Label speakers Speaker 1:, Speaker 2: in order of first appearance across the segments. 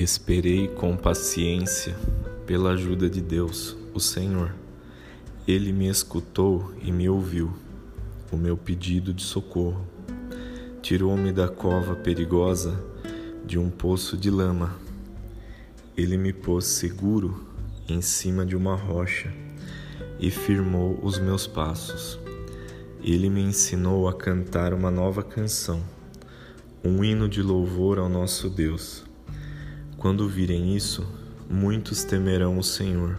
Speaker 1: Esperei com paciência pela ajuda de Deus, o Senhor. Ele me escutou e me ouviu o meu pedido de socorro. Tirou-me da cova perigosa de um poço de lama. Ele me pôs seguro em cima de uma rocha e firmou os meus passos. Ele me ensinou a cantar uma nova canção, um hino de louvor ao nosso Deus. Quando virem isso, muitos temerão o Senhor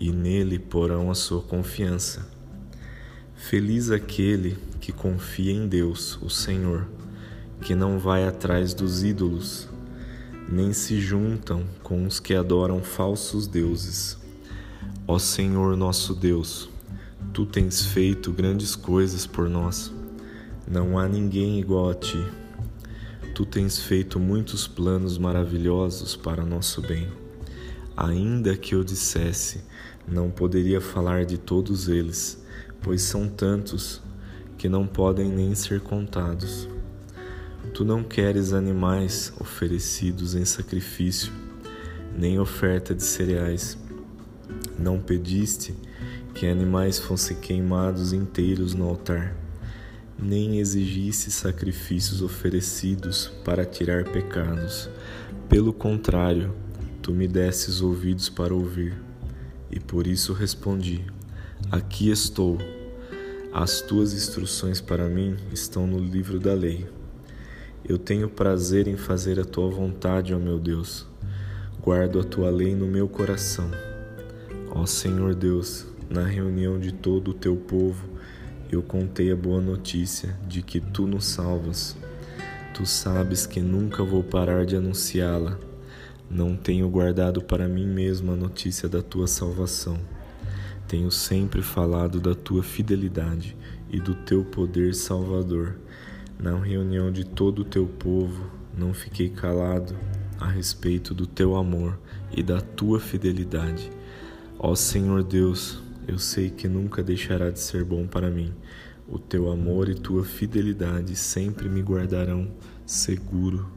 Speaker 1: e nele porão a sua confiança. Feliz aquele que confia em Deus, o Senhor, que não vai atrás dos ídolos, nem se juntam com os que adoram falsos deuses. Ó Senhor nosso Deus, tu tens feito grandes coisas por nós. Não há ninguém igual a ti. Tu tens feito muitos planos maravilhosos para nosso bem. Ainda que eu dissesse, não poderia falar de todos eles, pois são tantos que não podem nem ser contados. Tu não queres animais oferecidos em sacrifício, nem oferta de cereais. Não pediste que animais fossem queimados inteiros no altar nem exigisse sacrifícios oferecidos para tirar pecados. Pelo contrário, tu me desses ouvidos para ouvir, e por isso respondi: Aqui estou. As tuas instruções para mim estão no livro da lei. Eu tenho prazer em fazer a tua vontade, ó meu Deus. Guardo a tua lei no meu coração. Ó Senhor Deus, na reunião de todo o teu povo, eu contei a boa notícia de que tu nos salvas. Tu sabes que nunca vou parar de anunciá-la. Não tenho guardado para mim mesmo a notícia da tua salvação. Tenho sempre falado da tua fidelidade e do teu poder salvador. Na reunião de todo o teu povo, não fiquei calado a respeito do teu amor e da tua fidelidade. Ó Senhor Deus, eu sei que nunca deixará de ser bom para mim. O teu amor e tua fidelidade sempre me guardarão seguro.